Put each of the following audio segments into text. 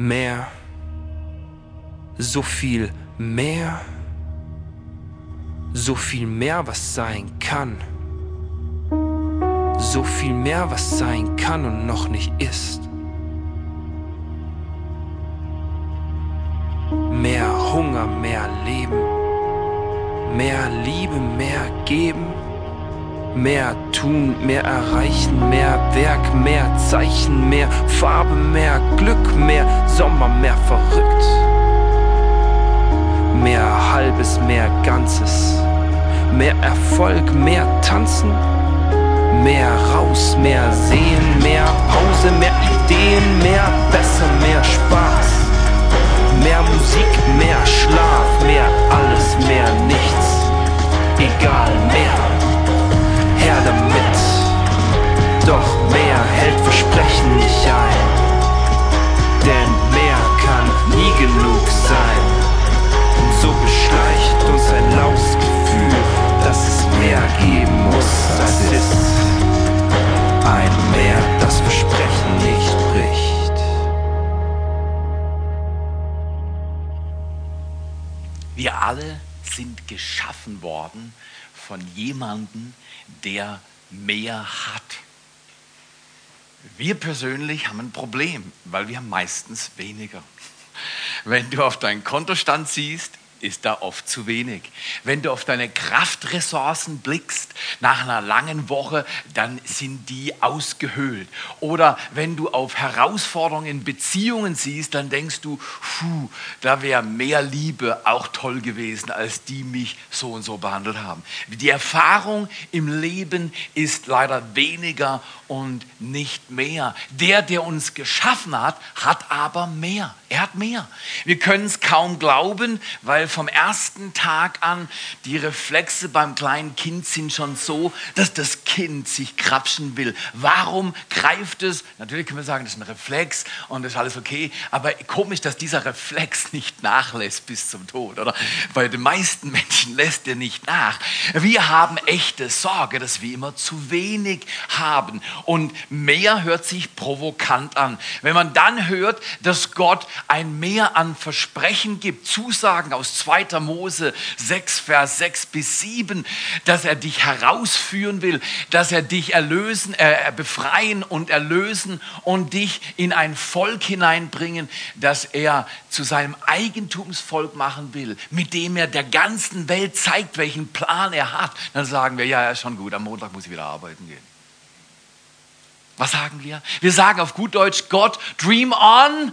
mehr, so viel mehr, so viel mehr, was sein kann, so viel mehr, was sein kann und noch nicht ist. Mehr Hunger, mehr Leben, mehr Liebe, mehr geben Mehr tun, mehr erreichen, mehr Werk, mehr Zeichen, mehr Farbe, mehr Glück, mehr Sommer, mehr verrückt. Mehr halbes, mehr Ganzes, mehr Erfolg, mehr Tanzen, mehr raus, mehr sehen, mehr Pause, mehr Ideen, mehr besser, mehr Spaß, mehr Musik, mehr Schlaf, mehr alles, mehr nichts, egal, mehr her damit. Doch mehr hält Versprechen nicht ein. Denn mehr kann nie genug sein. Und so beschleicht uns ein laues Gefühl, dass es mehr geben muss, als ist. Ein Meer, das Versprechen nicht bricht. Wir alle sind geschaffen worden von jemandem, der mehr hat. Wir persönlich haben ein Problem, weil wir meistens weniger. Wenn du auf deinen Kontostand siehst, ist da oft zu wenig. Wenn du auf deine Kraftressourcen blickst nach einer langen Woche, dann sind die ausgehöhlt. Oder wenn du auf Herausforderungen in Beziehungen siehst, dann denkst du, puh, da wäre mehr Liebe auch toll gewesen, als die mich so und so behandelt haben. Die Erfahrung im Leben ist leider weniger und nicht mehr. Der, der uns geschaffen hat, hat aber mehr. Er hat mehr. Wir können es kaum glauben, weil vom ersten Tag an die Reflexe beim kleinen Kind sind schon so, dass das Kind sich krapschen will. Warum greift es? Natürlich können wir sagen, das ist ein Reflex und das ist alles okay, aber komisch, dass dieser Reflex nicht nachlässt bis zum Tod. Oder bei den meisten Menschen lässt er nicht nach. Wir haben echte Sorge, dass wir immer zu wenig haben und mehr hört sich provokant an. Wenn man dann hört, dass Gott ein Mehr an Versprechen gibt, Zusagen aus 2. Mose 6, Vers 6 bis 7, dass er dich herausführen will, dass er dich erlösen, äh, befreien und erlösen und dich in ein Volk hineinbringen, das er zu seinem Eigentumsvolk machen will, mit dem er der ganzen Welt zeigt, welchen Plan er hat, dann sagen wir, ja, ja, schon gut, am Montag muss ich wieder arbeiten gehen. Was sagen wir? Wir sagen auf gut Deutsch, Gott, dream on.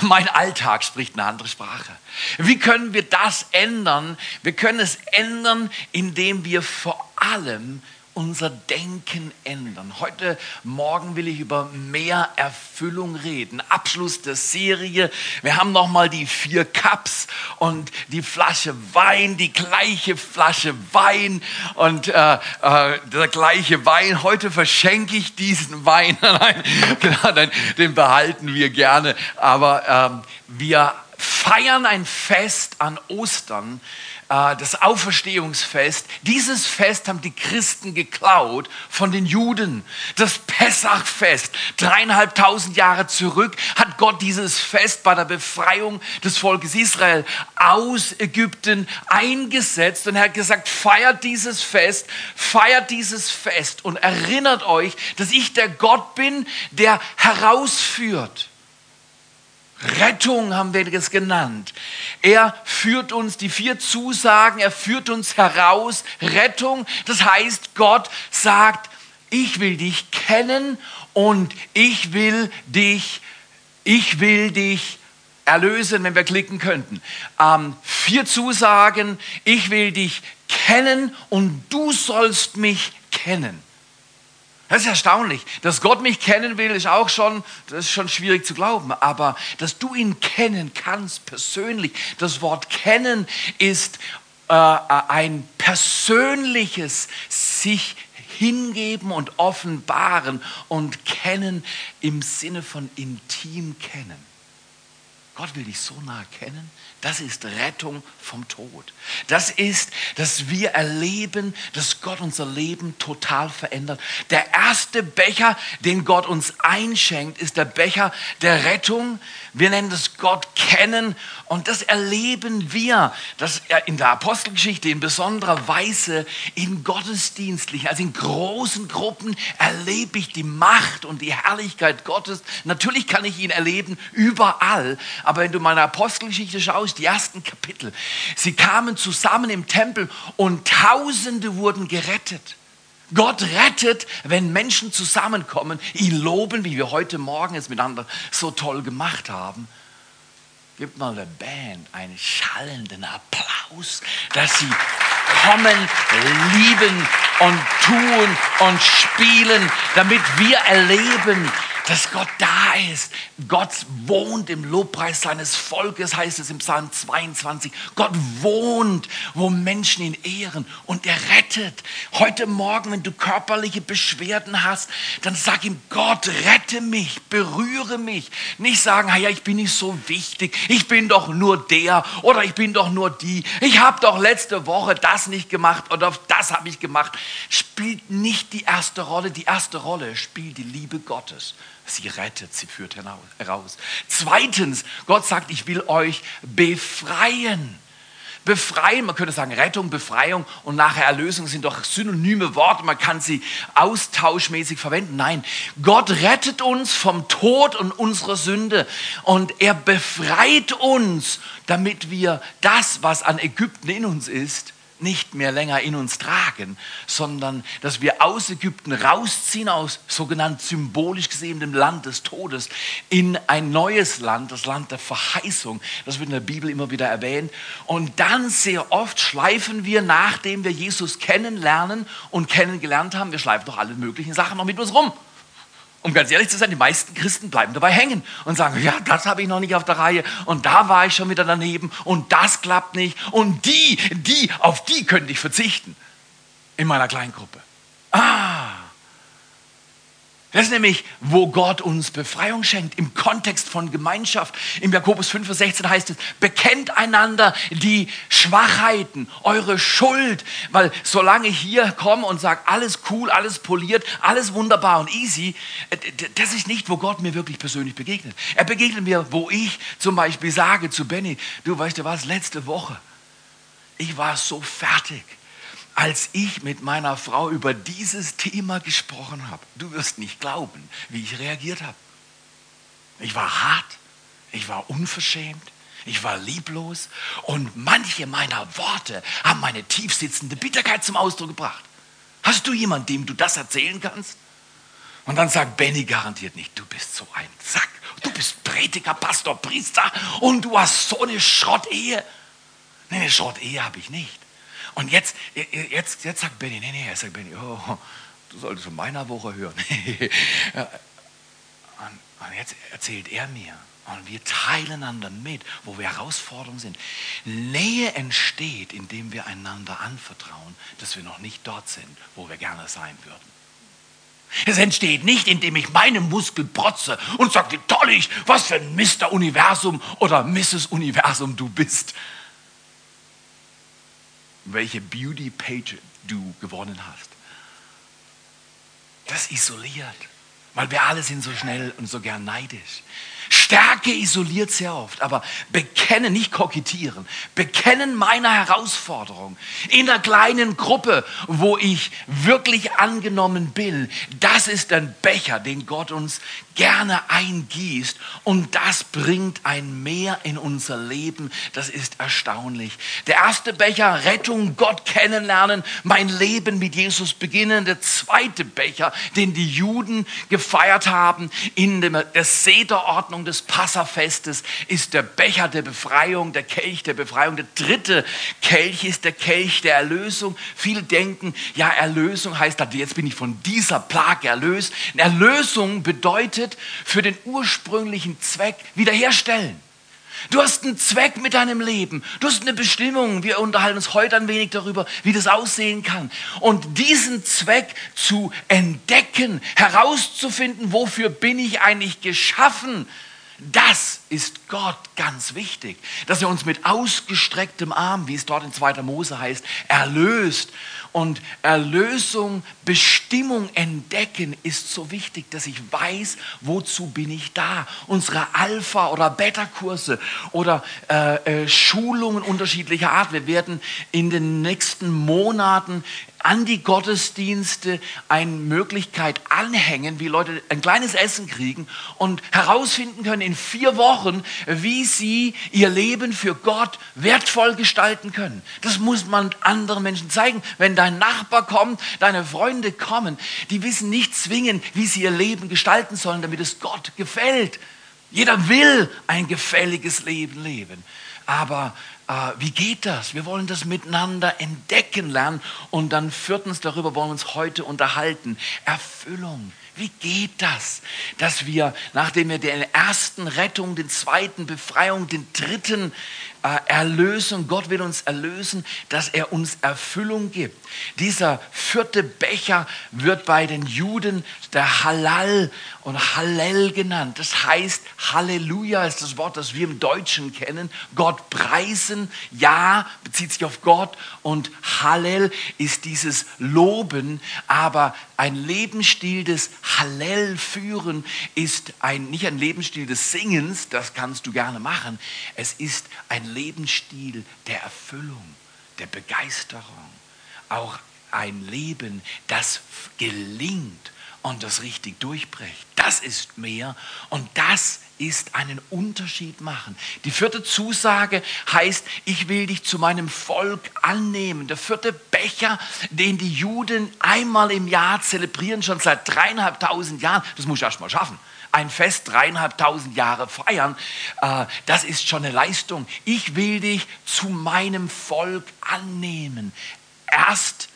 Mein Alltag spricht eine andere Sprache. Wie können wir das ändern? Wir können es ändern, indem wir vor allem unser Denken ändern. Heute Morgen will ich über mehr Erfüllung reden. Abschluss der Serie. Wir haben noch mal die vier Cups und die Flasche Wein, die gleiche Flasche Wein und äh, äh, der gleiche Wein. Heute verschenke ich diesen Wein. Nein, genau, den, den, behalten wir gerne. Aber ähm, wir feiern ein Fest an Ostern das Auferstehungsfest, dieses Fest haben die Christen geklaut von den Juden. Das Pessachfest, dreieinhalbtausend Jahre zurück, hat Gott dieses Fest bei der Befreiung des Volkes Israel aus Ägypten eingesetzt und er hat gesagt, feiert dieses Fest, feiert dieses Fest und erinnert euch, dass ich der Gott bin, der herausführt. Rettung haben wir das genannt. Er führt uns die vier Zusagen, er führt uns heraus. Rettung, das heißt, Gott sagt, ich will dich kennen und ich will dich, ich will dich erlösen, wenn wir klicken könnten. Ähm, vier Zusagen, ich will dich kennen und du sollst mich kennen. Das ist erstaunlich. Dass Gott mich kennen will, ist auch schon, das ist schon schwierig zu glauben. Aber dass du ihn kennen kannst persönlich, das Wort kennen ist äh, ein persönliches sich hingeben und offenbaren und kennen im Sinne von intim kennen. Gott will dich so nah kennen. Das ist Rettung vom Tod. Das ist, dass wir erleben, dass Gott unser Leben total verändert. Der erste Becher, den Gott uns einschenkt, ist der Becher der Rettung. Wir nennen das Gott kennen und das erleben wir, dass er in der Apostelgeschichte in besonderer Weise in Gottesdienstlichen, also in großen Gruppen erlebe ich die Macht und die Herrlichkeit Gottes. Natürlich kann ich ihn erleben überall, aber wenn du meine Apostelgeschichte schaust, die ersten Kapitel, sie kamen zusammen im Tempel und Tausende wurden gerettet. Gott rettet, wenn Menschen zusammenkommen, ihn loben, wie wir heute Morgen es miteinander so toll gemacht haben. Gib mal der Band einen schallenden Applaus, dass sie kommen, lieben und tun und spielen, damit wir erleben, dass Gott da ist. Gott wohnt im Lobpreis seines Volkes, heißt es im Psalm 22. Gott wohnt, wo Menschen ihn ehren und er rettet. Heute Morgen, wenn du körperliche Beschwerden hast, dann sag ihm, Gott, rette mich, berühre mich. Nicht sagen, ja, ich bin nicht so wichtig, ich bin doch nur der oder ich bin doch nur die. Ich habe doch letzte Woche das nicht gemacht oder das habe ich gemacht. Spielt nicht die erste Rolle. Die erste Rolle spielt die Liebe Gottes. Sie rettet, sie führt heraus. Zweitens, Gott sagt, ich will euch befreien. Befreien, man könnte sagen Rettung, Befreiung und nachher Erlösung sind doch synonyme Worte, man kann sie austauschmäßig verwenden. Nein, Gott rettet uns vom Tod und unserer Sünde und er befreit uns, damit wir das, was an Ägypten in uns ist, nicht mehr länger in uns tragen, sondern dass wir aus Ägypten rausziehen, aus sogenannt symbolisch gesehen dem Land des Todes, in ein neues Land, das Land der Verheißung. Das wird in der Bibel immer wieder erwähnt. Und dann sehr oft schleifen wir, nachdem wir Jesus kennenlernen und kennengelernt haben, wir schleifen doch alle möglichen Sachen noch mit uns rum. Um ganz ehrlich zu sein, die meisten Christen bleiben dabei hängen und sagen, ja, das habe ich noch nicht auf der Reihe und da war ich schon wieder daneben und das klappt nicht und die, die, auf die könnte ich verzichten in meiner Kleingruppe. Ah, das ist nämlich, wo Gott uns Befreiung schenkt, im Kontext von Gemeinschaft. Im Jakobus 5, Vers 16 heißt es, bekennt einander die Schwachheiten, eure Schuld. Weil solange ich hier komme und sage, alles cool, alles poliert, alles wunderbar und easy, äh, das ist nicht, wo Gott mir wirklich persönlich begegnet. Er begegnet mir, wo ich zum Beispiel sage zu Benny, du weißt du was, letzte Woche, ich war so fertig als ich mit meiner Frau über dieses Thema gesprochen habe. Du wirst nicht glauben, wie ich reagiert habe. Ich war hart, ich war unverschämt, ich war lieblos und manche meiner Worte haben meine tiefsitzende Bitterkeit zum Ausdruck gebracht. Hast du jemanden, dem du das erzählen kannst? Und dann sagt Benny garantiert nicht, du bist so ein Sack, du bist Prediger, Pastor, Priester und du hast so eine Schrottehe. Nee, eine Schrottehe habe ich nicht. Und jetzt, jetzt, jetzt sagt Benny, nee, nee, er sagt Benny, oh, du solltest von meiner Woche hören. und, und jetzt erzählt er mir. Und wir teilen einander mit, wo wir Herausforderungen sind. Nähe entsteht, indem wir einander anvertrauen, dass wir noch nicht dort sind, wo wir gerne sein würden. Es entsteht nicht, indem ich meine Muskel protze und sage, toll ich, was für ein Mr. Universum oder Mrs. Universum du bist welche Beauty-Page du gewonnen hast. Das isoliert, weil wir alle sind so schnell und so gern neidisch. Stärke isoliert sehr oft, aber bekennen, nicht kokettieren, bekennen meiner Herausforderung in einer kleinen Gruppe, wo ich wirklich angenommen bin, das ist ein Becher, den Gott uns gerne eingießt und das bringt ein Mehr in unser Leben. Das ist erstaunlich. Der erste Becher, Rettung, Gott kennenlernen, mein Leben mit Jesus beginnen. Der zweite Becher, den die Juden gefeiert haben in der Sederordnung des Passafestes, ist der Becher der Befreiung, der Kelch der Befreiung. Der dritte Kelch ist der Kelch der Erlösung. Viele denken, ja, Erlösung heißt, jetzt bin ich von dieser Plage erlöst. Erlösung bedeutet für den ursprünglichen Zweck wiederherstellen. Du hast einen Zweck mit deinem Leben. Du hast eine Bestimmung. Wir unterhalten uns heute ein wenig darüber, wie das aussehen kann. Und diesen Zweck zu entdecken, herauszufinden, wofür bin ich eigentlich geschaffen, das ist Gott ganz wichtig, dass er uns mit ausgestrecktem Arm, wie es dort in 2. Mose heißt, erlöst. Und Erlösung, Bestimmung entdecken ist so wichtig, dass ich weiß, wozu bin ich da. Unsere Alpha- oder Beta-Kurse oder äh, äh, Schulungen unterschiedlicher Art. Wir werden in den nächsten Monaten an die Gottesdienste eine Möglichkeit anhängen, wie Leute ein kleines Essen kriegen und herausfinden können in vier Wochen, wie sie ihr Leben für Gott wertvoll gestalten können. Das muss man anderen Menschen zeigen. Wenn dein Nachbar kommt, deine Freunde kommen, die wissen nicht zwingend, wie sie ihr Leben gestalten sollen, damit es Gott gefällt. Jeder will ein gefälliges Leben leben. Aber äh, wie geht das? Wir wollen das miteinander entdecken lernen. Und dann viertens, darüber wollen wir uns heute unterhalten. Erfüllung. Wie geht das, dass wir, nachdem wir den ersten Rettung, den zweiten Befreiung, den dritten Erlösung, Gott will uns erlösen, dass er uns Erfüllung gibt. Dieser vierte Becher wird bei den Juden der Halal und Hallel genannt. Das heißt, Halleluja ist das Wort, das wir im Deutschen kennen. Gott preisen, ja, bezieht sich auf Gott und Hallel ist dieses Loben, aber ein Lebensstil des Hallel führen ist ein, nicht ein Lebensstil des Singens, das kannst du gerne machen. Es ist ein Lebensstil der Erfüllung, der Begeisterung, auch ein Leben, das gelingt und das richtig durchbricht. Das ist mehr und das ist einen Unterschied machen. Die vierte Zusage heißt, ich will dich zu meinem Volk annehmen. Der vierte Becher, den die Juden einmal im Jahr zelebrieren, schon seit dreieinhalbtausend Jahren, das muss ich erst mal schaffen ein Fest dreieinhalbtausend Jahre feiern, äh, das ist schon eine Leistung. Ich will dich zu meinem Volk annehmen. Erst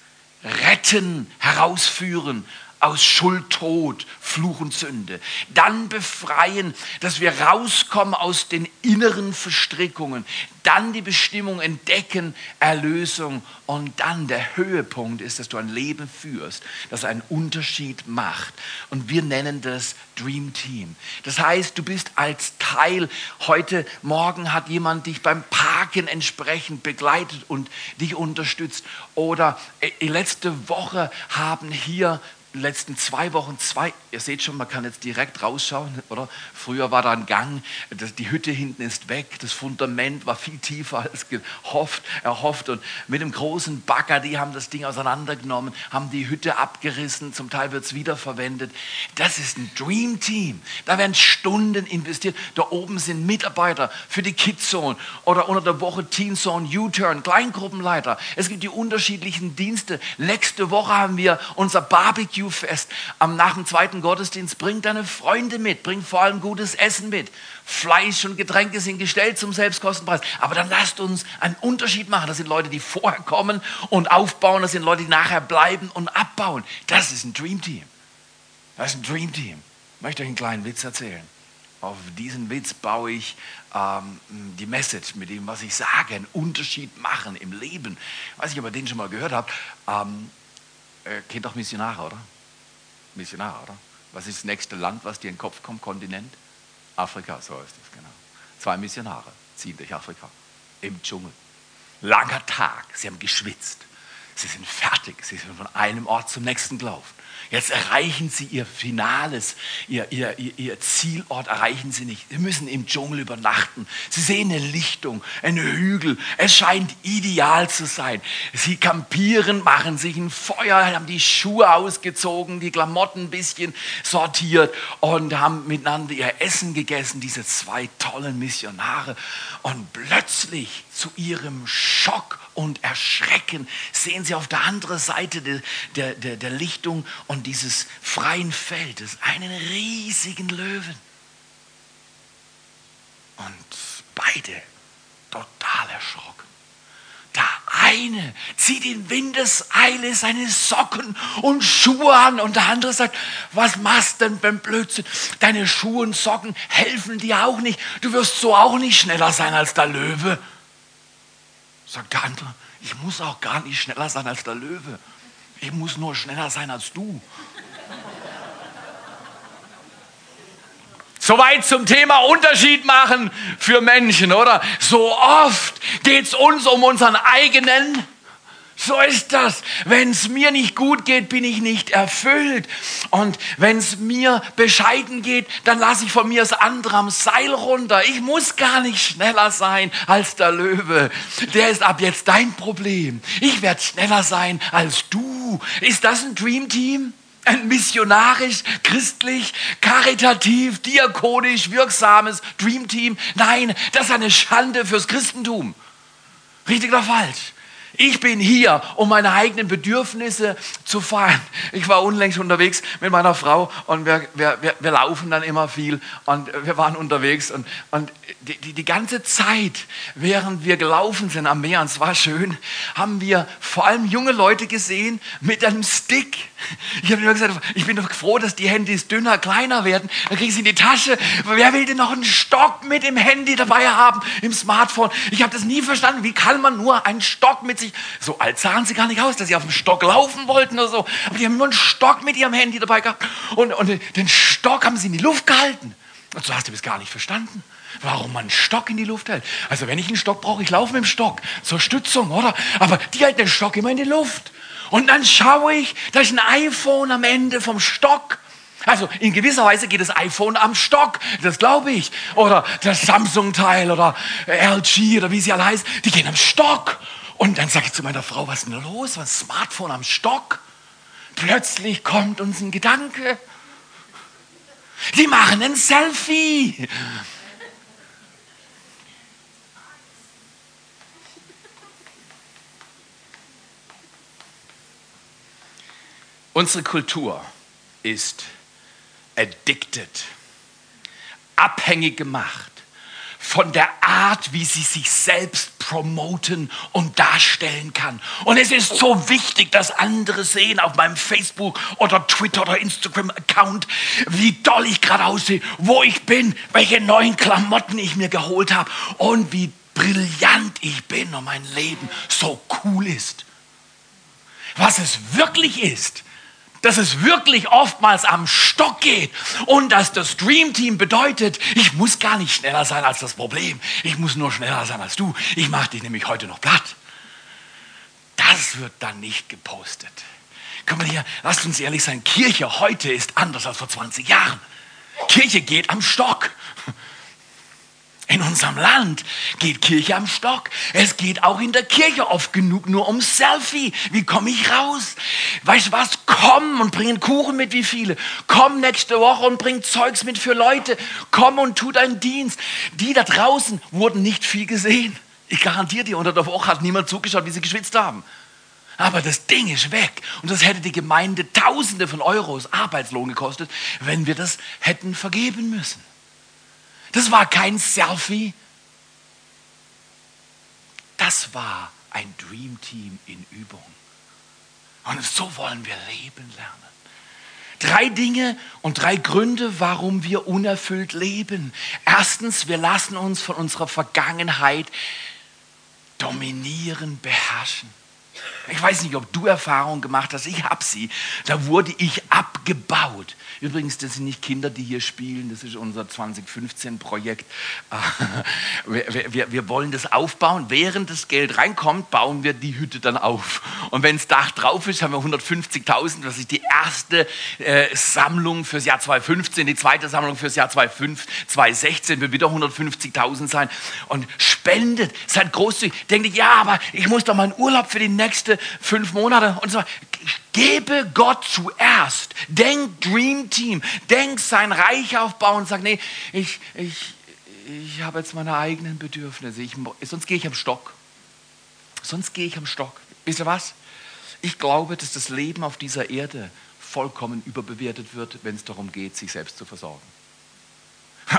retten, herausführen aus Schuld, Tod, Fluch und Sünde. Dann befreien, dass wir rauskommen aus den inneren Verstrickungen. Dann die Bestimmung entdecken, Erlösung. Und dann der Höhepunkt ist, dass du ein Leben führst, das einen Unterschied macht. Und wir nennen das Dream Team. Das heißt, du bist als Teil, heute Morgen hat jemand dich beim Parken entsprechend begleitet und dich unterstützt. Oder äh, letzte Woche haben hier letzten zwei Wochen zwei, ihr seht schon, man kann jetzt direkt rausschauen, oder? Früher war da ein Gang, die Hütte hinten ist weg, das Fundament war viel tiefer als gehofft, erhofft und mit dem großen Bagger, die haben das Ding auseinandergenommen, haben die Hütte abgerissen, zum Teil wird es wiederverwendet. Das ist ein Dream Team. Da werden Stunden investiert. Da oben sind Mitarbeiter für die Kidzone oder unter der Woche Teen Zone, U-Turn, Kleingruppenleiter. Es gibt die unterschiedlichen Dienste. Letzte Woche haben wir unser Barbecue Barbecue-Fest am, nach dem zweiten Gottesdienst. Bring deine Freunde mit, bring vor allem gutes Essen mit. Fleisch und Getränke sind gestellt zum Selbstkostenpreis. Aber dann lasst uns einen Unterschied machen. Das sind Leute, die vorher kommen und aufbauen. Das sind Leute, die nachher bleiben und abbauen. Das ist ein Dream Team. Das ist ein Dream Team. Ich möchte euch einen kleinen Witz erzählen. Auf diesen Witz baue ich ähm, die Message mit dem, was ich sage, einen Unterschied machen im Leben. Ich weiß nicht, ob ihr den schon mal gehört habt. Ähm, äh, kennt doch Missionare, oder? Missionar, oder? Was ist das nächste Land, was dir in den Kopf kommt? Kontinent? Afrika, so ist es, genau. Zwei Missionare ziehen durch Afrika im Dschungel. Langer Tag, sie haben geschwitzt. Sie sind fertig, sie sind von einem Ort zum nächsten gelaufen. Jetzt erreichen sie ihr Finales, ihr, ihr, ihr, Zielort erreichen sie nicht. Sie müssen im Dschungel übernachten. Sie sehen eine Lichtung, einen Hügel. Es scheint ideal zu sein. Sie kampieren, machen sich ein Feuer, haben die Schuhe ausgezogen, die Klamotten ein bisschen sortiert und haben miteinander ihr Essen gegessen, diese zwei tollen Missionare. Und plötzlich zu ihrem Schock und Erschrecken sehen sie auf der anderen Seite der, der, der, der Lichtung und dieses freien Feldes einen riesigen Löwen. Und beide total erschrocken. Der eine zieht in Windeseile seine Socken und Schuhe an und der andere sagt, was machst denn beim Blödsinn? Deine Schuhe und Socken helfen dir auch nicht. Du wirst so auch nicht schneller sein als der Löwe. Sagt der andere, ich muss auch gar nicht schneller sein als der Löwe. Ich muss nur schneller sein als du. Soweit zum Thema Unterschied machen für Menschen, oder? So oft geht es uns um unseren eigenen so ist das. Wenn es mir nicht gut geht, bin ich nicht erfüllt. Und wenn es mir bescheiden geht, dann lasse ich von mir das andere am Seil runter. Ich muss gar nicht schneller sein als der Löwe. Der ist ab jetzt dein Problem. Ich werde schneller sein als du. Ist das ein Dream Team? Ein missionarisch, christlich, karitativ, diakonisch wirksames Dream Team? Nein, das ist eine Schande fürs Christentum. Richtig oder falsch? Ich bin hier, um meine eigenen Bedürfnisse zu feiern. Ich war unlängst unterwegs mit meiner Frau und wir, wir, wir, laufen dann immer viel und wir waren unterwegs und, und die, die, die ganze Zeit, während wir gelaufen sind am Meer und es war schön, haben wir vor allem junge Leute gesehen mit einem Stick. Ich habe immer gesagt, ich bin doch froh, dass die Handys dünner, kleiner werden. Dann kriegen sie in die Tasche. Wer will denn noch einen Stock mit dem Handy dabei haben, im Smartphone? Ich habe das nie verstanden. Wie kann man nur einen Stock mit sich... So alt sahen sie gar nicht aus, dass sie auf dem Stock laufen wollten oder so. Aber die haben nur einen Stock mit ihrem Handy dabei gehabt. Und, und den Stock haben sie in die Luft gehalten. Und so hast du das gar nicht verstanden warum man einen Stock in die Luft hält. Also wenn ich einen Stock brauche, ich laufe mit dem Stock zur Stützung, oder? Aber die halten den Stock immer in die Luft. Und dann schaue ich, da ist ein iPhone am Ende vom Stock. Also in gewisser Weise geht das iPhone am Stock, das glaube ich. Oder das Samsung-Teil oder LG oder wie sie alle heißen, die gehen am Stock. Und dann sage ich zu meiner Frau, was ist denn los? Was Smartphone am Stock? Plötzlich kommt uns ein Gedanke. Die machen ein Selfie. Unsere Kultur ist addicted, abhängig gemacht von der Art, wie sie sich selbst promoten und darstellen kann. Und es ist so wichtig, dass andere sehen auf meinem Facebook oder Twitter oder Instagram-Account, wie doll ich gerade aussehe, wo ich bin, welche neuen Klamotten ich mir geholt habe und wie brillant ich bin und mein Leben so cool ist. Was es wirklich ist, dass es wirklich oftmals am Stock geht und dass das Dream Team bedeutet, ich muss gar nicht schneller sein als das Problem. Ich muss nur schneller sein als du. Ich mache dich nämlich heute noch platt. Das wird dann nicht gepostet. Komm mal hier, lasst uns ehrlich sein, Kirche heute ist anders als vor 20 Jahren. Kirche geht am Stock. In unserem Land geht Kirche am Stock. Es geht auch in der Kirche oft genug nur um Selfie. Wie komme ich raus? Weißt du was? Komm und bring einen Kuchen mit, wie viele. Komm nächste Woche und bring Zeugs mit für Leute. Komm und tu deinen Dienst. Die da draußen wurden nicht viel gesehen. Ich garantiere dir, unter der Woche hat niemand zugeschaut, wie sie geschwitzt haben. Aber das Ding ist weg. Und das hätte die Gemeinde Tausende von Euros Arbeitslohn gekostet, wenn wir das hätten vergeben müssen. Das war kein Selfie. Das war ein Dream Team in Übung. Und so wollen wir leben lernen. Drei Dinge und drei Gründe, warum wir unerfüllt leben. Erstens, wir lassen uns von unserer Vergangenheit dominieren, beherrschen. Ich weiß nicht, ob du Erfahrungen gemacht hast. Ich habe sie. Da wurde ich abgebaut. Übrigens, das sind nicht Kinder, die hier spielen. Das ist unser 2015-Projekt. Wir, wir, wir, wollen das aufbauen. Während das Geld reinkommt, bauen wir die Hütte dann auf. Und wenn das Dach drauf ist, haben wir 150.000. Das ist die erste äh, Sammlung fürs Jahr 2015. Die zweite Sammlung fürs Jahr 2016 wird wieder 150.000 sein. Und spendet, seid großzügig. Denkt, ja, aber ich muss doch mal einen Urlaub für die fünf Monate und so. Gebe Gott zuerst. Denk Dream Team. Denk sein Reich aufbauen und sag, nee, ich, ich, ich habe jetzt meine eigenen Bedürfnisse. Ich, sonst gehe ich am Stock. Sonst gehe ich am Stock. Wisst ihr was? Ich glaube, dass das Leben auf dieser Erde vollkommen überbewertet wird, wenn es darum geht, sich selbst zu versorgen.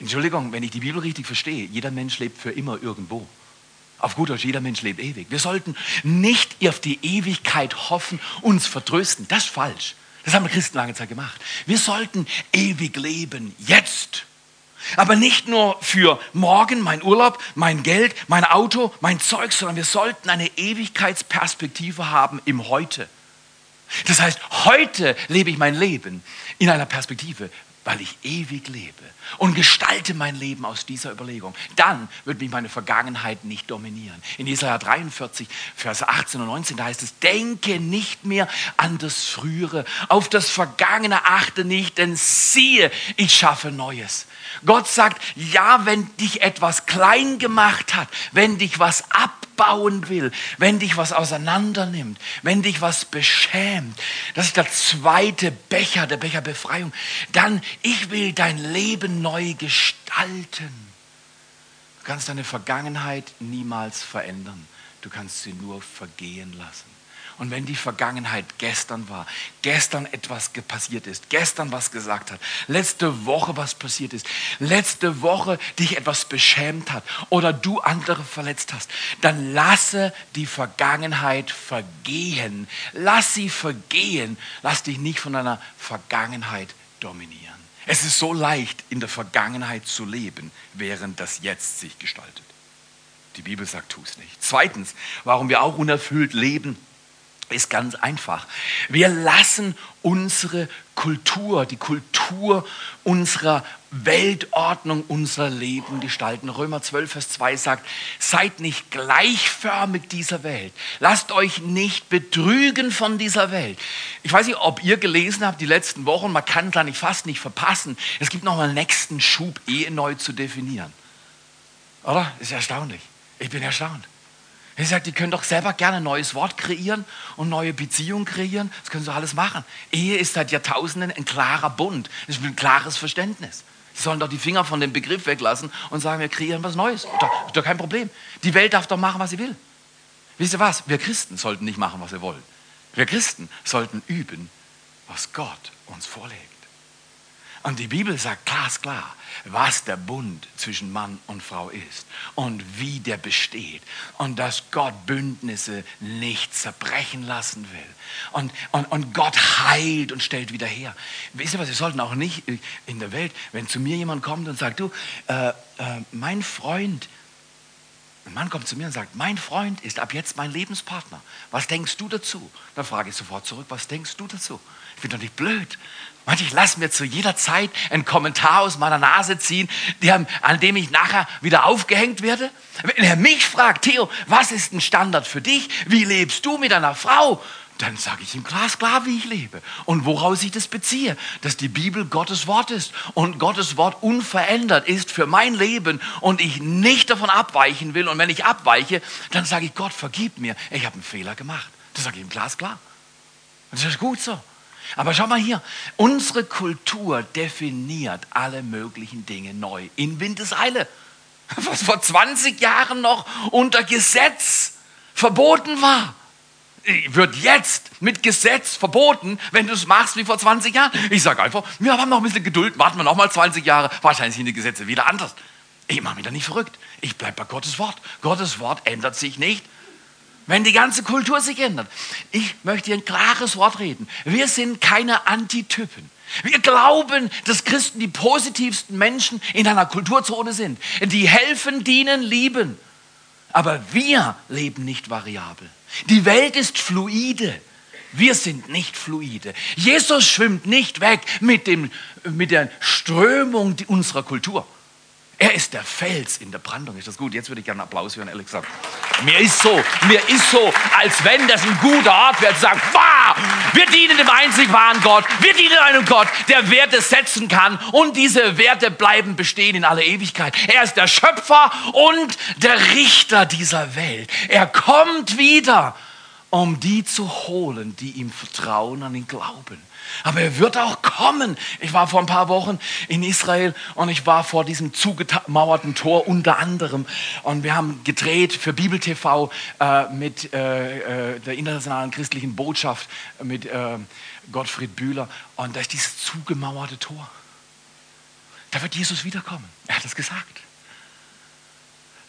Entschuldigung, wenn ich die Bibel richtig verstehe, jeder Mensch lebt für immer irgendwo. Auf gut Deutsch, jeder Mensch lebt ewig. Wir sollten nicht auf die Ewigkeit hoffen, uns vertrösten. Das ist falsch. Das haben Christen lange Zeit gemacht. Wir sollten ewig leben, jetzt. Aber nicht nur für morgen, mein Urlaub, mein Geld, mein Auto, mein Zeug, sondern wir sollten eine Ewigkeitsperspektive haben im Heute. Das heißt, heute lebe ich mein Leben in einer Perspektive, weil ich ewig lebe und gestalte mein Leben aus dieser Überlegung. Dann wird mich meine Vergangenheit nicht dominieren. In Jesaja 43, Vers 18 und 19, da heißt es, denke nicht mehr an das Frühere, auf das Vergangene achte nicht, denn siehe, ich schaffe Neues. Gott sagt, ja, wenn dich etwas klein gemacht hat, wenn dich was abbauen will, wenn dich was auseinandernimmt, wenn dich was beschämt, das ist der zweite Becher, der Becher Befreiung, dann ich will dein Leben neu gestalten. Du kannst deine Vergangenheit niemals verändern. Du kannst sie nur vergehen lassen. Und wenn die Vergangenheit gestern war, gestern etwas passiert ist, gestern was gesagt hat, letzte Woche was passiert ist, letzte Woche dich etwas beschämt hat oder du andere verletzt hast, dann lasse die Vergangenheit vergehen. Lass sie vergehen. Lass dich nicht von deiner Vergangenheit dominieren. Es ist so leicht, in der Vergangenheit zu leben, während das Jetzt sich gestaltet. Die Bibel sagt, tu es nicht. Zweitens, warum wir auch unerfüllt leben, ist ganz einfach. Wir lassen unsere Kultur, die Kultur unserer Weltordnung, unser Leben gestalten. Römer 12, Vers 2 sagt, seid nicht gleichförmig dieser Welt. Lasst euch nicht betrügen von dieser Welt. Ich weiß nicht, ob ihr gelesen habt die letzten Wochen, man kann da nicht fast nicht verpassen. Es gibt noch mal einen nächsten Schub, Ehe neu zu definieren. Oder? Ist erstaunlich. Ich bin erstaunt. Er sagt, die können doch selber gerne ein neues Wort kreieren und neue Beziehungen kreieren. Das können sie alles machen. Ehe ist seit Jahrtausenden ein klarer Bund. Das ist ein klares Verständnis. Sie sollen doch die Finger von dem Begriff weglassen und sagen, wir kreieren was Neues. Doch, ist doch kein Problem. Die Welt darf doch machen, was sie will. Wisst ihr was? Wir Christen sollten nicht machen, was wir wollen. Wir Christen sollten üben, was Gott uns vorlegt. Und die Bibel sagt glasklar, was der Bund zwischen Mann und Frau ist und wie der besteht und dass Gott Bündnisse nicht zerbrechen lassen will. Und, und, und Gott heilt und stellt wieder her. Wisst ihr was, wir sollten auch nicht in der Welt, wenn zu mir jemand kommt und sagt, du, äh, äh, mein Freund, ein Mann kommt zu mir und sagt, mein Freund ist ab jetzt mein Lebenspartner. Was denkst du dazu? Dann frage ich sofort zurück, was denkst du dazu? Ich bin doch nicht blöd. Manche, ich lasse mir zu jeder Zeit einen Kommentar aus meiner Nase ziehen, der, an dem ich nachher wieder aufgehängt werde. Wenn er mich fragt, Theo, was ist ein Standard für dich? Wie lebst du mit einer Frau? Dann sage ich ihm glasklar, wie ich lebe und woraus ich das beziehe, dass die Bibel Gottes Wort ist und Gottes Wort unverändert ist für mein Leben und ich nicht davon abweichen will. Und wenn ich abweiche, dann sage ich, Gott, vergib mir, ich habe einen Fehler gemacht. Das sage ich ihm glasklar. Und das ist gut so. Aber schau mal hier, unsere Kultur definiert alle möglichen Dinge neu in Windeseile. Was vor 20 Jahren noch unter Gesetz verboten war, wird jetzt mit Gesetz verboten, wenn du es machst wie vor 20 Jahren. Ich sage einfach, wir haben noch ein bisschen Geduld, warten wir noch mal 20 Jahre, wahrscheinlich sind die Gesetze wieder anders. Ich mache mich da nicht verrückt. Ich bleibe bei Gottes Wort. Gottes Wort ändert sich nicht wenn die ganze Kultur sich ändert. Ich möchte hier ein klares Wort reden. Wir sind keine Antitypen. Wir glauben, dass Christen die positivsten Menschen in einer Kulturzone sind, die helfen, dienen, lieben. Aber wir leben nicht variabel. Die Welt ist fluide. Wir sind nicht fluide. Jesus schwimmt nicht weg mit, dem, mit der Strömung unserer Kultur. Er ist der Fels in der Brandung. Ist das gut? Jetzt würde ich gerne einen Applaus hören, ehrlich gesagt. Mir ist so, mir ist so, als wenn das ein guter Ort wäre, zu sagen, wow, wir dienen dem einzig wahren Gott. Wir dienen einem Gott, der Werte setzen kann und diese Werte bleiben bestehen in aller Ewigkeit. Er ist der Schöpfer und der Richter dieser Welt. Er kommt wieder, um die zu holen, die ihm vertrauen, an ihn glauben. Aber er wird auch kommen. Ich war vor ein paar Wochen in Israel und ich war vor diesem zugemauerten Tor unter anderem. Und wir haben gedreht für Bibel TV äh, mit äh, äh, der internationalen christlichen Botschaft mit äh, Gottfried Bühler. Und da ist dieses zugemauerte Tor. Da wird Jesus wiederkommen. Er hat es gesagt.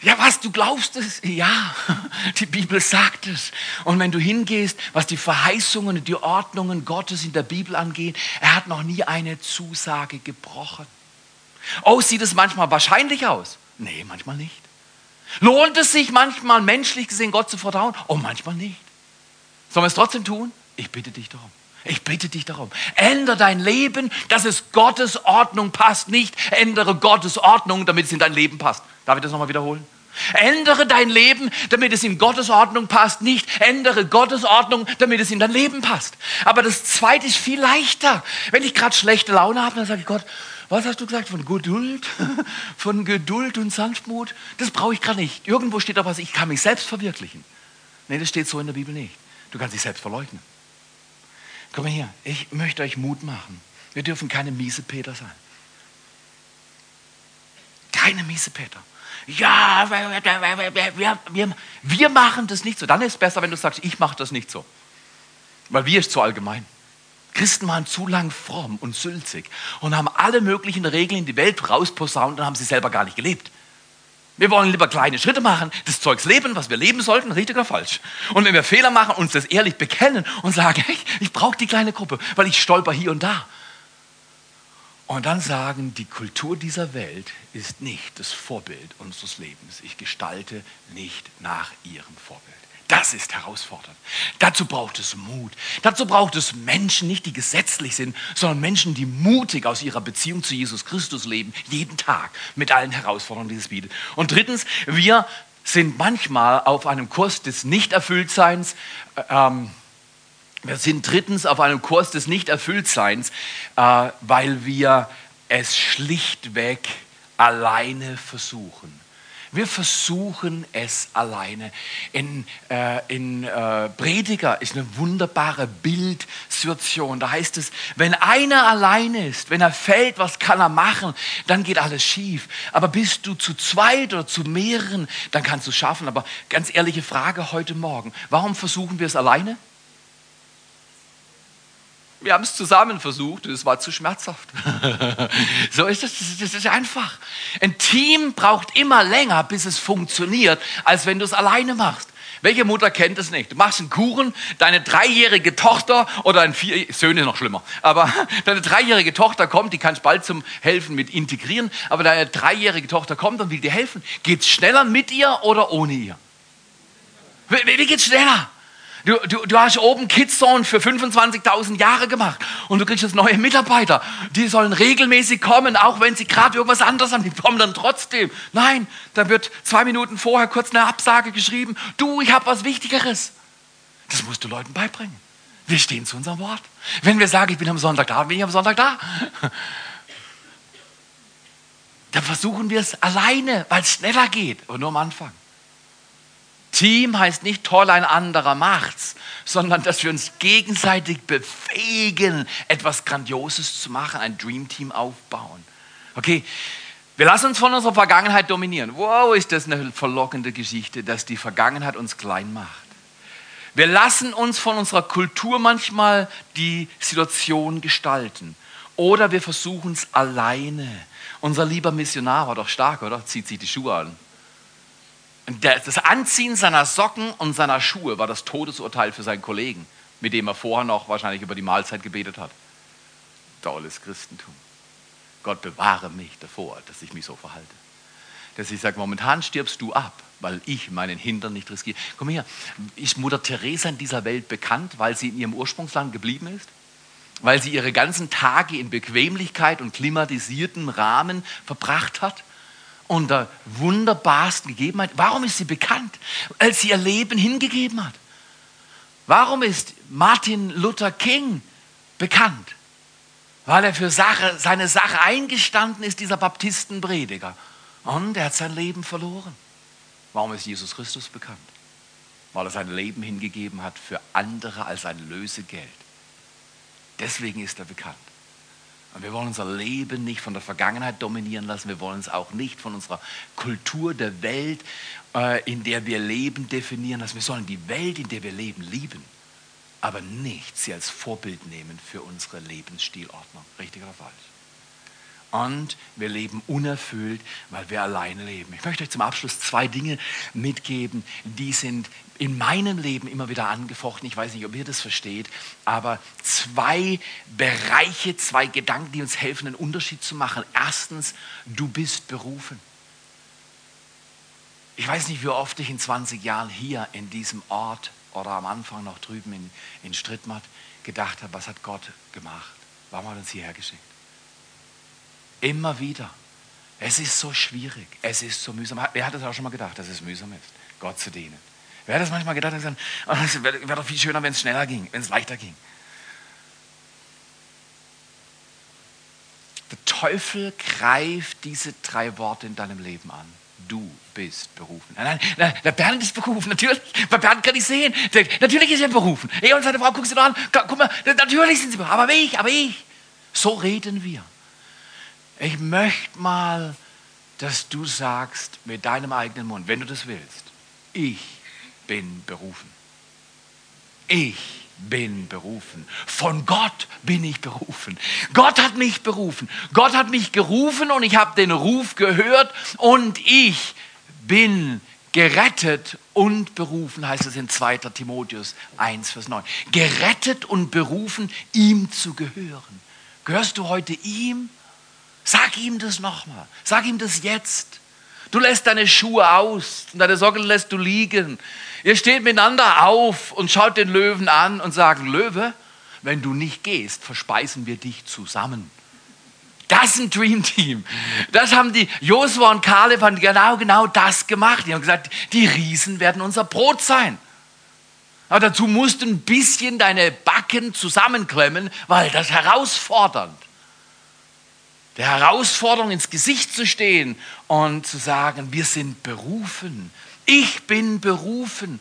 Ja, was, du glaubst es? Ja, die Bibel sagt es. Und wenn du hingehst, was die Verheißungen und die Ordnungen Gottes in der Bibel angeht, er hat noch nie eine Zusage gebrochen. Oh, sieht es manchmal wahrscheinlich aus? Nee, manchmal nicht. Lohnt es sich manchmal menschlich gesehen, Gott zu vertrauen? Oh, manchmal nicht. Sollen wir es trotzdem tun? Ich bitte dich darum. Ich bitte dich darum. Ändere dein Leben, dass es Gottes Ordnung passt. Nicht ändere Gottes Ordnung, damit es in dein Leben passt. Darf ich das nochmal wiederholen? Ändere dein Leben, damit es in Gottes Ordnung passt. Nicht ändere Gottes Ordnung, damit es in dein Leben passt. Aber das Zweite ist viel leichter. Wenn ich gerade schlechte Laune habe, dann sage ich Gott, was hast du gesagt von Geduld? Von Geduld und Sanftmut? Das brauche ich gerade nicht. Irgendwo steht da was, ich kann mich selbst verwirklichen. Nee, das steht so in der Bibel nicht. Du kannst dich selbst verleugnen. Komm her, ich möchte euch Mut machen. Wir dürfen keine miese Peter sein. Keine miese Peter. Ja, wir, wir, wir machen das nicht so. Dann ist es besser, wenn du sagst, ich mache das nicht so. Weil wir ist zu allgemein. Christen waren zu lang fromm und sülzig und haben alle möglichen Regeln in die Welt rausposaunt und haben sie selber gar nicht gelebt. Wir wollen lieber kleine Schritte machen, das Zeugs leben, was wir leben sollten, richtig oder falsch. Und wenn wir Fehler machen, uns das ehrlich bekennen und sagen, hey, ich brauche die kleine Gruppe, weil ich stolper hier und da. Und dann sagen, die Kultur dieser Welt ist nicht das Vorbild unseres Lebens. Ich gestalte nicht nach ihrem Vorbild. Das ist herausfordernd. Dazu braucht es Mut. Dazu braucht es Menschen, nicht die gesetzlich sind, sondern Menschen, die mutig aus ihrer Beziehung zu Jesus Christus leben, jeden Tag mit allen Herausforderungen, die es bietet. Und drittens, wir sind manchmal auf einem Kurs des Nichterfülltseins. Ähm, wir sind drittens auf einem Kurs des Nichterfülltseins, äh, weil wir es schlichtweg alleine versuchen. Wir versuchen es alleine. In, äh, in äh, Prediger ist eine wunderbare Bildsituation. Da heißt es, wenn einer alleine ist, wenn er fällt, was kann er machen, dann geht alles schief. Aber bist du zu zweit oder zu mehreren, dann kannst du es schaffen. Aber ganz ehrliche Frage heute Morgen, warum versuchen wir es alleine? Wir haben es zusammen versucht und es war zu schmerzhaft. so ist es, das ist einfach. Ein Team braucht immer länger, bis es funktioniert, als wenn du es alleine machst. Welche Mutter kennt es nicht? Du machst einen Kuchen, deine dreijährige Tochter oder ein vier, Söhne noch schlimmer, aber deine dreijährige Tochter kommt, die kannst bald zum Helfen mit integrieren, aber deine dreijährige Tochter kommt und will dir helfen. Geht es schneller mit ihr oder ohne ihr? Wie, wie geht's schneller? Du, du, du hast oben Kidzone für 25.000 Jahre gemacht und du kriegst jetzt neue Mitarbeiter. Die sollen regelmäßig kommen, auch wenn sie gerade irgendwas anderes haben. Die kommen dann trotzdem. Nein, da wird zwei Minuten vorher kurz eine Absage geschrieben. Du, ich habe was Wichtigeres. Das musst du Leuten beibringen. Wir stehen zu unserem Wort. Wenn wir sagen, ich bin am Sonntag da, bin ich am Sonntag da. Dann versuchen wir es alleine, weil es schneller geht, aber nur am Anfang. Team heißt nicht toll, ein anderer macht's, sondern dass wir uns gegenseitig befähigen, etwas Grandioses zu machen, ein Dream Team aufbauen. Okay, wir lassen uns von unserer Vergangenheit dominieren. Wow, ist das eine verlockende Geschichte, dass die Vergangenheit uns klein macht. Wir lassen uns von unserer Kultur manchmal die Situation gestalten. Oder wir versuchen es alleine. Unser lieber Missionar war doch stark, oder? Zieht sich die Schuhe an. Das Anziehen seiner Socken und seiner Schuhe war das Todesurteil für seinen Kollegen, mit dem er vorher noch wahrscheinlich über die Mahlzeit gebetet hat. Tolles Christentum. Gott bewahre mich davor, dass ich mich so verhalte. Dass ich sage, momentan stirbst du ab, weil ich meinen Hintern nicht riskiere. Komm her, ist Mutter Teresa in dieser Welt bekannt, weil sie in ihrem Ursprungsland geblieben ist? Weil sie ihre ganzen Tage in Bequemlichkeit und klimatisierten Rahmen verbracht hat? Unter wunderbarsten Gegebenheiten. Warum ist sie bekannt? Weil sie ihr Leben hingegeben hat. Warum ist Martin Luther King bekannt? Weil er für Sache, seine Sache eingestanden ist, dieser Baptistenprediger. Und er hat sein Leben verloren. Warum ist Jesus Christus bekannt? Weil er sein Leben hingegeben hat für andere als ein Lösegeld. Deswegen ist er bekannt. Und wir wollen unser Leben nicht von der Vergangenheit dominieren lassen. Wir wollen es auch nicht von unserer Kultur der Welt, äh, in der wir leben, definieren lassen. Wir sollen die Welt, in der wir leben, lieben, aber nicht sie als Vorbild nehmen für unsere Lebensstilordnung. Richtig oder falsch? Und wir leben unerfüllt, weil wir alleine leben. Ich möchte euch zum Abschluss zwei Dinge mitgeben, die sind in meinem Leben immer wieder angefochten. Ich weiß nicht, ob ihr das versteht, aber zwei Bereiche, zwei Gedanken, die uns helfen, einen Unterschied zu machen. Erstens, du bist berufen. Ich weiß nicht, wie oft ich in 20 Jahren hier in diesem Ort oder am Anfang noch drüben in, in Strittmatt gedacht habe, was hat Gott gemacht? Warum hat er uns hierher geschickt? Immer wieder. Es ist so schwierig, es ist so mühsam. Wer hat das auch schon mal gedacht, dass es mühsam ist, Gott zu dienen? Wer hat das manchmal gedacht oh, es wäre wär doch viel schöner, wenn es schneller ging, wenn es leichter ging? Der Teufel greift diese drei Worte in deinem Leben an. Du bist berufen. Nein, nein, nein, der Bernd ist berufen, natürlich. Bei Bernd kann ich sehen. Natürlich ist er berufen. Er und seine Frau, guck sie doch an. Guck mal, natürlich sind sie berufen. Aber ich, aber ich. So reden wir. Ich möchte mal, dass du sagst mit deinem eigenen Mund, wenn du das willst, ich bin berufen. Ich bin berufen. Von Gott bin ich berufen. Gott hat mich berufen. Gott hat mich gerufen und ich habe den Ruf gehört und ich bin gerettet und berufen, heißt es in 2. Timotheus 1, Vers 9. Gerettet und berufen, ihm zu gehören. Gehörst du heute ihm? Sag ihm das nochmal. Sag ihm das jetzt. Du lässt deine Schuhe aus und deine Socken lässt du liegen. Ihr steht miteinander auf und schaut den Löwen an und sagt, Löwe, wenn du nicht gehst, verspeisen wir dich zusammen. Das ist ein Dream Team. Das haben die Josua und Kaleb genau, genau das gemacht. Die haben gesagt, die Riesen werden unser Brot sein. Aber dazu musst du ein bisschen deine Backen zusammenklemmen, weil das herausfordernd der Herausforderung ins Gesicht zu stehen und zu sagen, wir sind berufen. Ich bin berufen.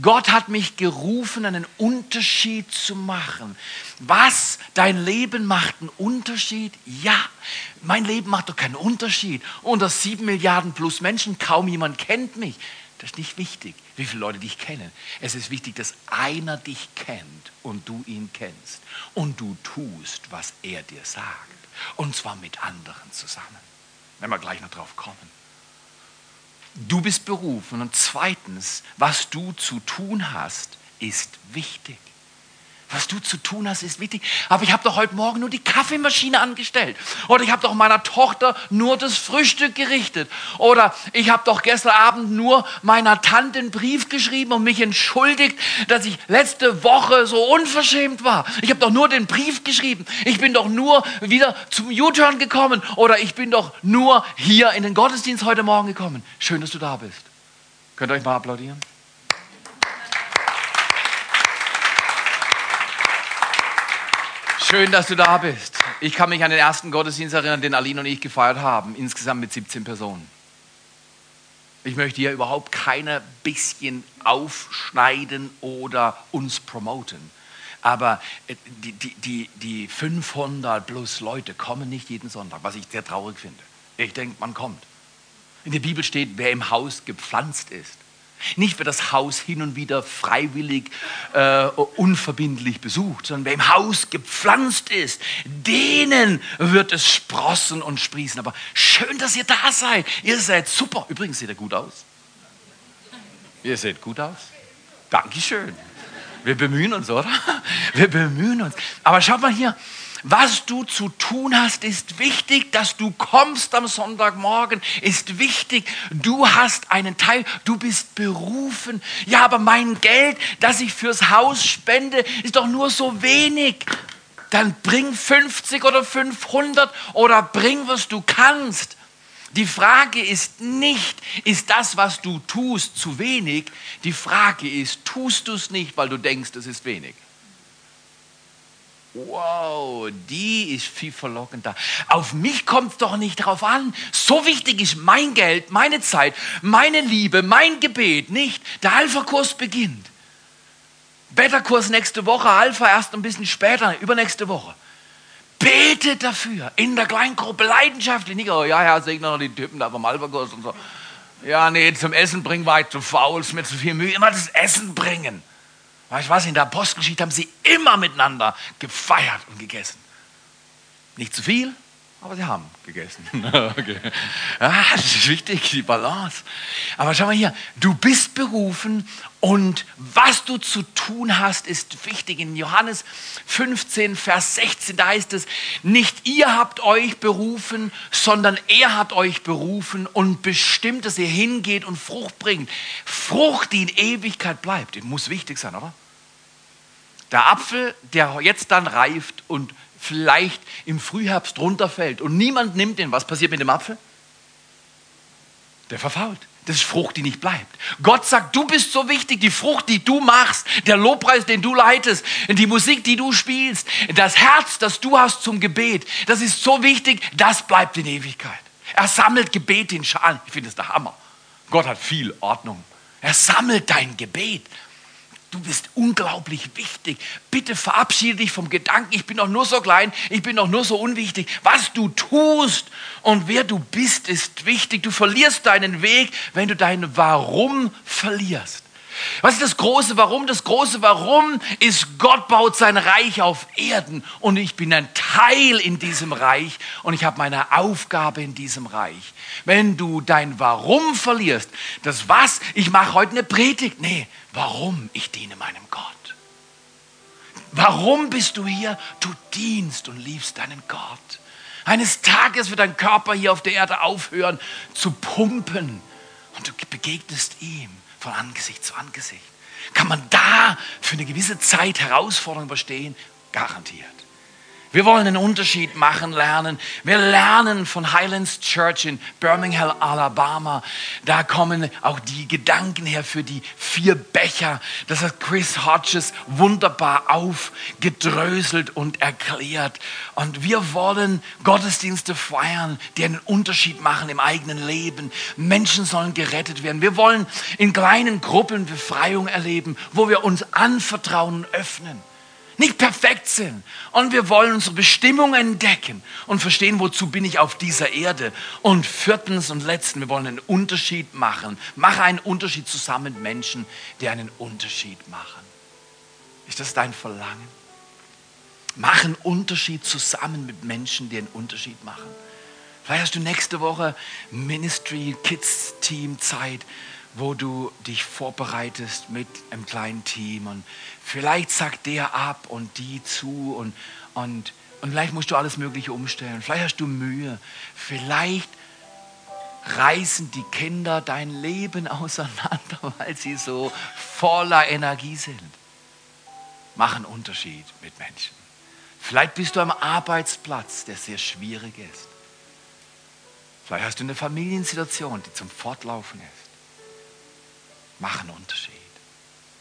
Gott hat mich gerufen, einen Unterschied zu machen. Was? Dein Leben macht einen Unterschied? Ja, mein Leben macht doch keinen Unterschied. Unter sieben Milliarden plus Menschen, kaum jemand kennt mich. Das ist nicht wichtig, wie viele Leute dich kennen. Es ist wichtig, dass einer dich kennt und du ihn kennst und du tust, was er dir sagt. Und zwar mit anderen zusammen. Wenn wir gleich noch drauf kommen. Du bist berufen. Und zweitens, was du zu tun hast, ist wichtig. Was du zu tun hast, ist wichtig. Aber ich habe doch heute Morgen nur die Kaffeemaschine angestellt. Oder ich habe doch meiner Tochter nur das Frühstück gerichtet. Oder ich habe doch gestern Abend nur meiner Tante einen Brief geschrieben und mich entschuldigt, dass ich letzte Woche so unverschämt war. Ich habe doch nur den Brief geschrieben. Ich bin doch nur wieder zum U-Turn gekommen. Oder ich bin doch nur hier in den Gottesdienst heute Morgen gekommen. Schön, dass du da bist. Könnt ihr euch mal applaudieren? Schön, dass du da bist. Ich kann mich an den ersten Gottesdienst erinnern, den Aline und ich gefeiert haben, insgesamt mit 17 Personen. Ich möchte hier überhaupt keine bisschen aufschneiden oder uns promoten. Aber äh, die, die, die, die 500 plus Leute kommen nicht jeden Sonntag, was ich sehr traurig finde. Ich denke, man kommt. In der Bibel steht, wer im Haus gepflanzt ist, nicht wer das Haus hin und wieder freiwillig, äh, unverbindlich besucht, sondern wer im Haus gepflanzt ist, denen wird es sprossen und sprießen. Aber schön, dass ihr da seid. Ihr seid super. Übrigens seht ihr gut aus. Ihr seht gut aus. Dankeschön. Wir bemühen uns, oder? Wir bemühen uns. Aber schaut mal hier, was du zu tun hast, ist wichtig. Dass du kommst am Sonntagmorgen, ist wichtig. Du hast einen Teil, du bist berufen. Ja, aber mein Geld, das ich fürs Haus spende, ist doch nur so wenig. Dann bring 50 oder 500 oder bring, was du kannst. Die Frage ist nicht, ist das, was du tust, zu wenig? Die Frage ist, tust du es nicht, weil du denkst, es ist wenig? Wow, die ist viel verlockender. Auf mich kommt es doch nicht drauf an. So wichtig ist mein Geld, meine Zeit, meine Liebe, mein Gebet nicht. Der Alpha-Kurs beginnt. Beta-Kurs nächste Woche, Alpha erst ein bisschen später, übernächste Woche. Betet dafür, in der Kleingruppe, leidenschaftlich. Nicht, oh ja, ja, segne noch die Typen da vom Alpha-Kurs und so. Ja, nee, zum Essen bringen war ich zu faul, ist mir zu viel Mühe. Immer das Essen bringen. Weißt du was? In der Apostelgeschichte haben sie immer miteinander gefeiert und gegessen. Nicht zu viel, aber sie haben gegessen. okay. ja, das ist wichtig, die Balance. Aber schau mal hier, du bist berufen und was du zu tun hast, ist wichtig. In Johannes 15, Vers 16, da heißt es, nicht ihr habt euch berufen, sondern er hat euch berufen und bestimmt, dass ihr hingeht und Frucht bringt. Frucht, die in Ewigkeit bleibt. Das muss wichtig sein, oder? Der Apfel, der jetzt dann reift und vielleicht im Frühherbst runterfällt und niemand nimmt den, was passiert mit dem Apfel? Der verfault. Das ist Frucht, die nicht bleibt. Gott sagt, du bist so wichtig, die Frucht, die du machst, der Lobpreis, den du leitest, die Musik, die du spielst, das Herz, das du hast zum Gebet, das ist so wichtig, das bleibt in Ewigkeit. Er sammelt Gebet in Schalen. Ich finde das der Hammer. Gott hat viel Ordnung. Er sammelt dein Gebet. Du bist unglaublich wichtig. Bitte verabschiede dich vom Gedanken, ich bin doch nur so klein, ich bin doch nur so unwichtig. Was du tust und wer du bist, ist wichtig. Du verlierst deinen Weg, wenn du dein Warum verlierst. Was ist das große Warum? Das große Warum ist, Gott baut sein Reich auf Erden und ich bin ein Teil in diesem Reich und ich habe meine Aufgabe in diesem Reich. Wenn du dein Warum verlierst, das was, ich mache heute eine Predigt. Nee, warum? Ich diene meinem Gott. Warum bist du hier? Du dienst und liebst deinen Gott. Eines Tages wird dein Körper hier auf der Erde aufhören zu pumpen und du begegnest ihm von Angesicht zu Angesicht. Kann man da für eine gewisse Zeit Herausforderungen überstehen? Garantiert. Wir wollen einen Unterschied machen lernen. Wir lernen von Highlands Church in Birmingham, Alabama. Da kommen auch die Gedanken her für die vier Becher. Das hat Chris Hodges wunderbar aufgedröselt und erklärt. Und wir wollen Gottesdienste feiern, die einen Unterschied machen im eigenen Leben. Menschen sollen gerettet werden. Wir wollen in kleinen Gruppen Befreiung erleben, wo wir uns anvertrauen und öffnen nicht perfekt sind. Und wir wollen unsere Bestimmung entdecken und verstehen, wozu bin ich auf dieser Erde. Und viertens und letztens, wir wollen einen Unterschied machen. Mache einen Unterschied zusammen mit Menschen, die einen Unterschied machen. Ist das dein Verlangen? Mach einen Unterschied zusammen mit Menschen, die einen Unterschied machen. Vielleicht hast du nächste Woche Ministry Kids Team Zeit wo du dich vorbereitest mit einem kleinen Team und vielleicht sagt der ab und die zu und, und, und vielleicht musst du alles Mögliche umstellen. Vielleicht hast du Mühe. Vielleicht reißen die Kinder dein Leben auseinander, weil sie so voller Energie sind. Mach einen Unterschied mit Menschen. Vielleicht bist du am Arbeitsplatz, der sehr schwierig ist. Vielleicht hast du eine Familiensituation, die zum Fortlaufen ist. Mach einen Unterschied.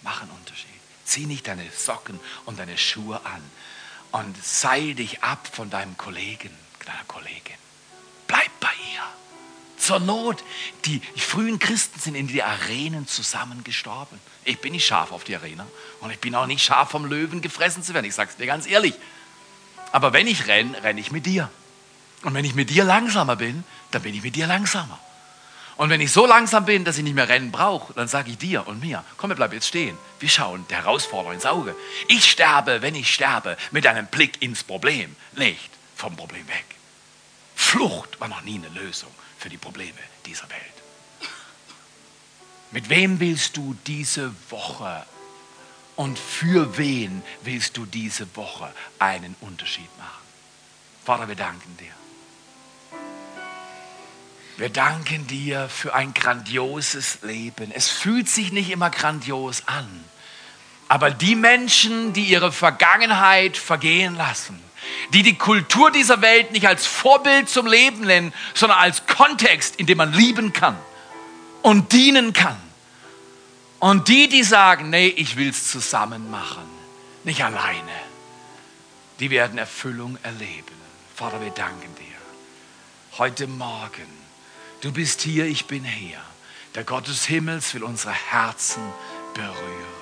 Mach einen Unterschied. Zieh nicht deine Socken und deine Schuhe an und sei dich ab von deinem Kollegen, deiner Kollegin. Bleib bei ihr. Zur Not, die frühen Christen sind in die Arenen zusammen gestorben. Ich bin nicht scharf auf die Arena und ich bin auch nicht scharf vom Löwen gefressen zu werden. Ich sage es dir ganz ehrlich. Aber wenn ich renne, renne ich mit dir. Und wenn ich mit dir langsamer bin, dann bin ich mit dir langsamer. Und wenn ich so langsam bin, dass ich nicht mehr rennen brauche, dann sage ich dir und mir, komm, wir bleiben jetzt stehen. Wir schauen der Herausforderung ins Auge. Ich sterbe, wenn ich sterbe, mit einem Blick ins Problem, nicht vom Problem weg. Flucht war noch nie eine Lösung für die Probleme dieser Welt. Mit wem willst du diese Woche und für wen willst du diese Woche einen Unterschied machen? Vater, wir danken dir. Wir danken dir für ein grandioses Leben. Es fühlt sich nicht immer grandios an. Aber die Menschen, die ihre Vergangenheit vergehen lassen, die die Kultur dieser Welt nicht als Vorbild zum Leben nennen, sondern als Kontext, in dem man lieben kann und dienen kann. Und die, die sagen, nee, ich will es zusammen machen, nicht alleine, die werden Erfüllung erleben. Vater, wir danken dir. Heute Morgen Du bist hier, ich bin hier. Der Gott des Himmels will unsere Herzen berühren.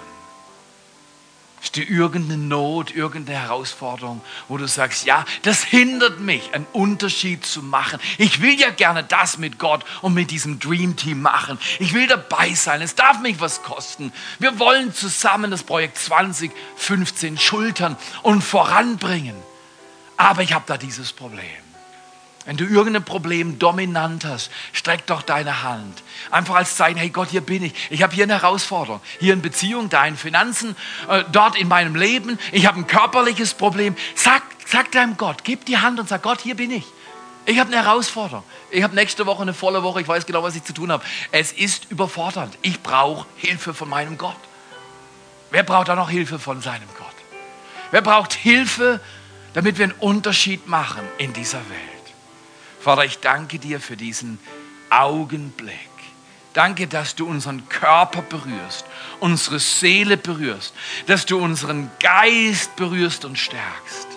Ist dir irgendeine Not, irgendeine Herausforderung, wo du sagst, ja, das hindert mich, einen Unterschied zu machen. Ich will ja gerne das mit Gott und mit diesem Dream Team machen. Ich will dabei sein. Es darf mich was kosten. Wir wollen zusammen das Projekt 2015 schultern und voranbringen. Aber ich habe da dieses Problem. Wenn du irgendein Problem dominant hast, streck doch deine Hand. Einfach als Zeichen, hey Gott, hier bin ich. Ich habe hier eine Herausforderung. Hier in Beziehung, da in Finanzen, äh, dort in meinem Leben. Ich habe ein körperliches Problem. Sag, sag deinem Gott, gib die Hand und sag, Gott, hier bin ich. Ich habe eine Herausforderung. Ich habe nächste Woche eine volle Woche. Ich weiß genau, was ich zu tun habe. Es ist überfordernd. Ich brauche Hilfe von meinem Gott. Wer braucht da noch Hilfe von seinem Gott? Wer braucht Hilfe, damit wir einen Unterschied machen in dieser Welt? Vater, ich danke dir für diesen Augenblick. Danke, dass du unseren Körper berührst, unsere Seele berührst, dass du unseren Geist berührst und stärkst.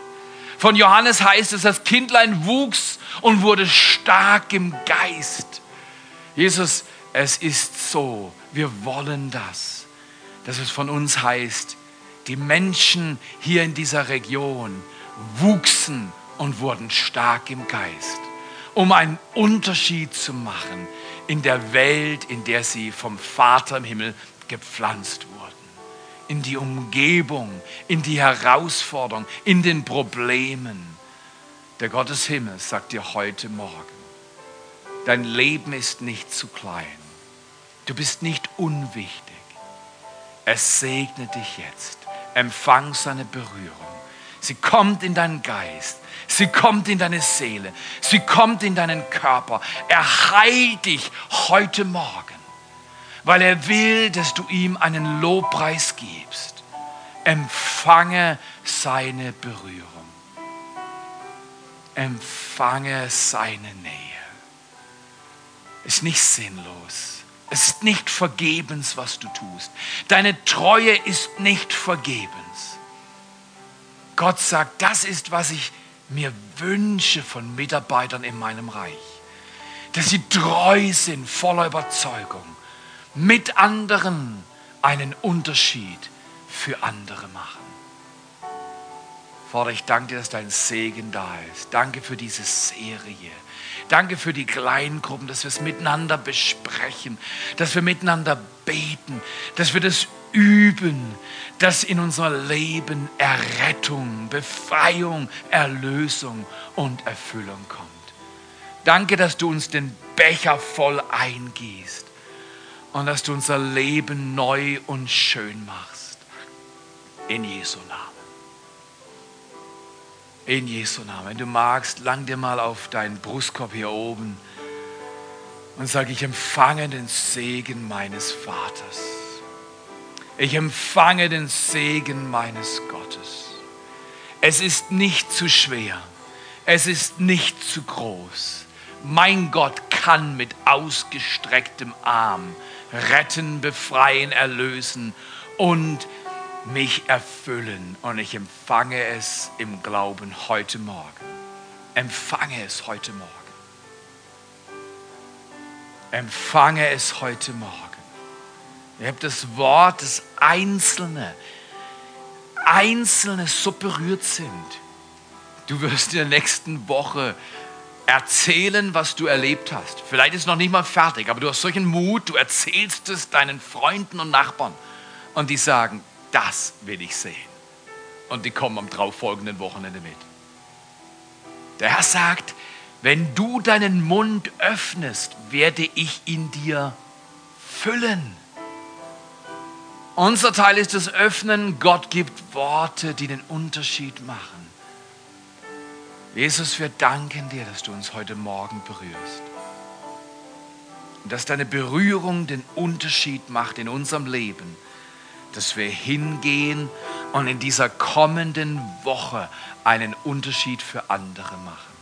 Von Johannes heißt es, das Kindlein wuchs und wurde stark im Geist. Jesus, es ist so, wir wollen das, dass es von uns heißt, die Menschen hier in dieser Region wuchsen und wurden stark im Geist, um einen Unterschied zu machen in der Welt, in der sie vom Vater im Himmel gepflanzt wurden. In die Umgebung, in die Herausforderung, in den Problemen. Der Gott des Himmels sagt dir heute Morgen, dein Leben ist nicht zu klein. Du bist nicht unwichtig. Es segne dich jetzt. Empfang seine Berührung. Sie kommt in deinen Geist. Sie kommt in deine Seele. Sie kommt in deinen Körper. Er heilt dich heute Morgen, weil er will, dass du ihm einen Lobpreis gibst. Empfange seine Berührung. Empfange seine Nähe. Ist nicht sinnlos. Es ist nicht vergebens, was du tust. Deine Treue ist nicht vergebens. Gott sagt, das ist, was ich mir wünsche von Mitarbeitern in meinem Reich. Dass sie treu sind, voller Überzeugung, mit anderen einen Unterschied für andere machen. Vater, ich danke dir, dass dein Segen da ist. Danke für diese Serie. Danke für die Kleingruppen, dass wir es miteinander besprechen, dass wir miteinander beten, dass wir das üben, dass in unser Leben Errettung, Befreiung, Erlösung und Erfüllung kommt. Danke, dass du uns den Becher voll eingießt und dass du unser Leben neu und schön machst. In Jesu Namen. In Jesu Namen. Wenn du magst, lang dir mal auf deinen Brustkorb hier oben und sag, ich empfange den Segen meines Vaters. Ich empfange den Segen meines Gottes. Es ist nicht zu schwer. Es ist nicht zu groß. Mein Gott kann mit ausgestrecktem Arm retten, befreien, erlösen und mich erfüllen. Und ich empfange es im Glauben heute Morgen. Empfange es heute Morgen. Empfange es heute Morgen. Ihr habt das Wort, das Einzelne, Einzelne so berührt sind. Du wirst in der nächsten Woche erzählen, was du erlebt hast. Vielleicht ist es noch nicht mal fertig, aber du hast solchen Mut, du erzählst es deinen Freunden und Nachbarn. Und die sagen, das will ich sehen. Und die kommen am darauffolgenden Wochenende mit. Der Herr sagt, wenn du deinen Mund öffnest, werde ich in dir füllen. Unser Teil ist das Öffnen. Gott gibt Worte, die den Unterschied machen. Jesus, wir danken dir, dass du uns heute Morgen berührst. Und dass deine Berührung den Unterschied macht in unserem Leben. Dass wir hingehen und in dieser kommenden Woche einen Unterschied für andere machen.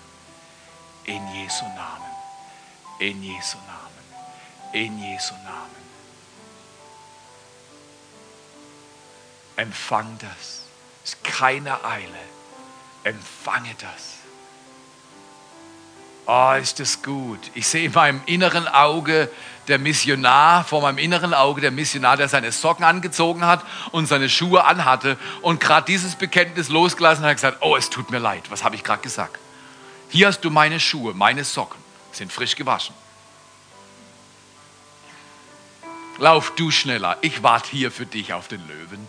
In Jesu Namen. In Jesu Namen. In Jesu Namen. Empfang das. Es ist keine Eile. Empfange das. Oh, ist das gut. Ich sehe in meinem inneren Auge der Missionar, vor meinem inneren Auge der Missionar, der seine Socken angezogen hat und seine Schuhe anhatte und gerade dieses Bekenntnis losgelassen hat und gesagt, oh, es tut mir leid, was habe ich gerade gesagt? Hier hast du meine Schuhe, meine Socken, sind frisch gewaschen. Lauf du schneller, ich warte hier für dich auf den Löwen.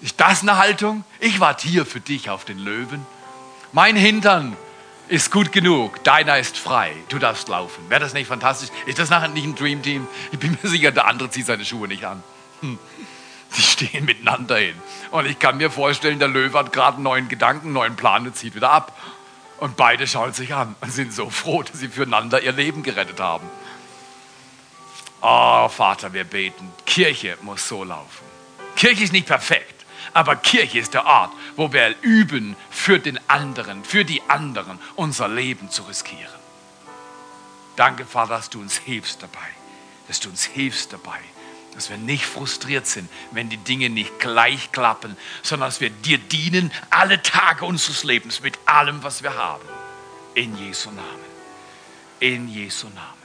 Ist das eine Haltung? Ich warte hier für dich auf den Löwen. Mein Hintern ist gut genug, deiner ist frei, du darfst laufen. Wäre das nicht fantastisch? Ist das nachher nicht ein Dream Team? Ich bin mir sicher, der andere zieht seine Schuhe nicht an. Hm. Die stehen miteinander hin. Und ich kann mir vorstellen, der Löwe hat gerade einen neuen Gedanken, einen neuen Plan und zieht wieder ab. Und beide schauen sich an und sind so froh, dass sie füreinander ihr Leben gerettet haben. Oh, Vater, wir beten. Kirche muss so laufen. Kirche ist nicht perfekt. Aber Kirche ist der Ort, wo wir üben, für den anderen, für die anderen unser Leben zu riskieren. Danke, Vater, dass du uns hilfst dabei, dass du uns hilfst dabei, dass wir nicht frustriert sind, wenn die Dinge nicht gleich klappen, sondern dass wir dir dienen alle Tage unseres Lebens mit allem, was wir haben. In Jesu Namen. In Jesu Namen.